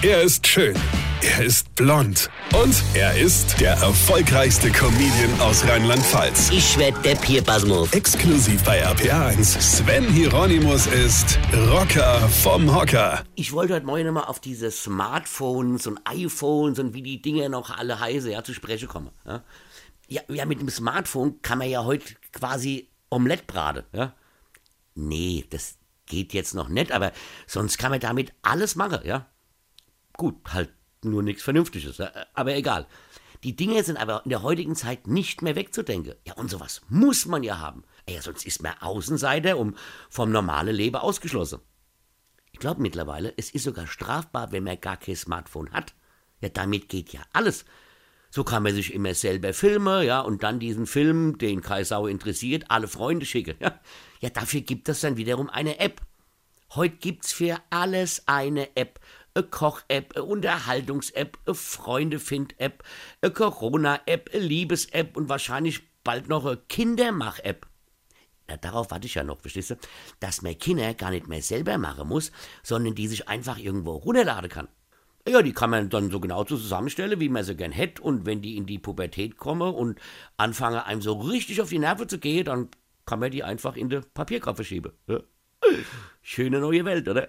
Er ist schön. Er ist blond. Und er ist der erfolgreichste Comedian aus Rheinland-Pfalz. Ich werd der Pierpasmus. Exklusiv bei RPA1. Sven Hieronymus ist Rocker vom Hocker. Ich wollte heute Morgen mal auf diese Smartphones und iPhones und wie die Dinge noch alle heißen, ja, zu sprechen kommen. Ja, ja, ja mit dem Smartphone kann man ja heute quasi Omelette braten, ja. Nee, das geht jetzt noch nicht, aber sonst kann man damit alles machen, ja. Gut, halt nur nichts Vernünftiges, aber egal. Die Dinge sind aber in der heutigen Zeit nicht mehr wegzudenken. Ja, und sowas muss man ja haben. Ja, sonst ist man Außenseiter und vom normalen Leben ausgeschlossen. Ich glaube mittlerweile, es ist sogar strafbar, wenn man gar kein Smartphone hat. Ja, damit geht ja alles. So kann man sich immer selber filmen, ja, und dann diesen Film, den Kai Sau interessiert, alle Freunde schicken. Ja, ja dafür gibt es dann wiederum eine App. Heute gibt's für alles eine App eine Koch-App, eine Unterhaltungs-App, eine Freunde-Find-App, Corona-App, Liebes-App und wahrscheinlich bald noch Kindermach-App. Ja, darauf warte ich ja noch, verstehst du? Dass man Kinder gar nicht mehr selber machen muss, sondern die sich einfach irgendwo runterladen kann. Ja, die kann man dann so genau zusammenstellen, wie man sie gern hätte. Und wenn die in die Pubertät kommen und anfangen, einem so richtig auf die Nerven zu gehen, dann kann man die einfach in die Papierkoffer schieben. Ja. Schöne neue Welt, oder?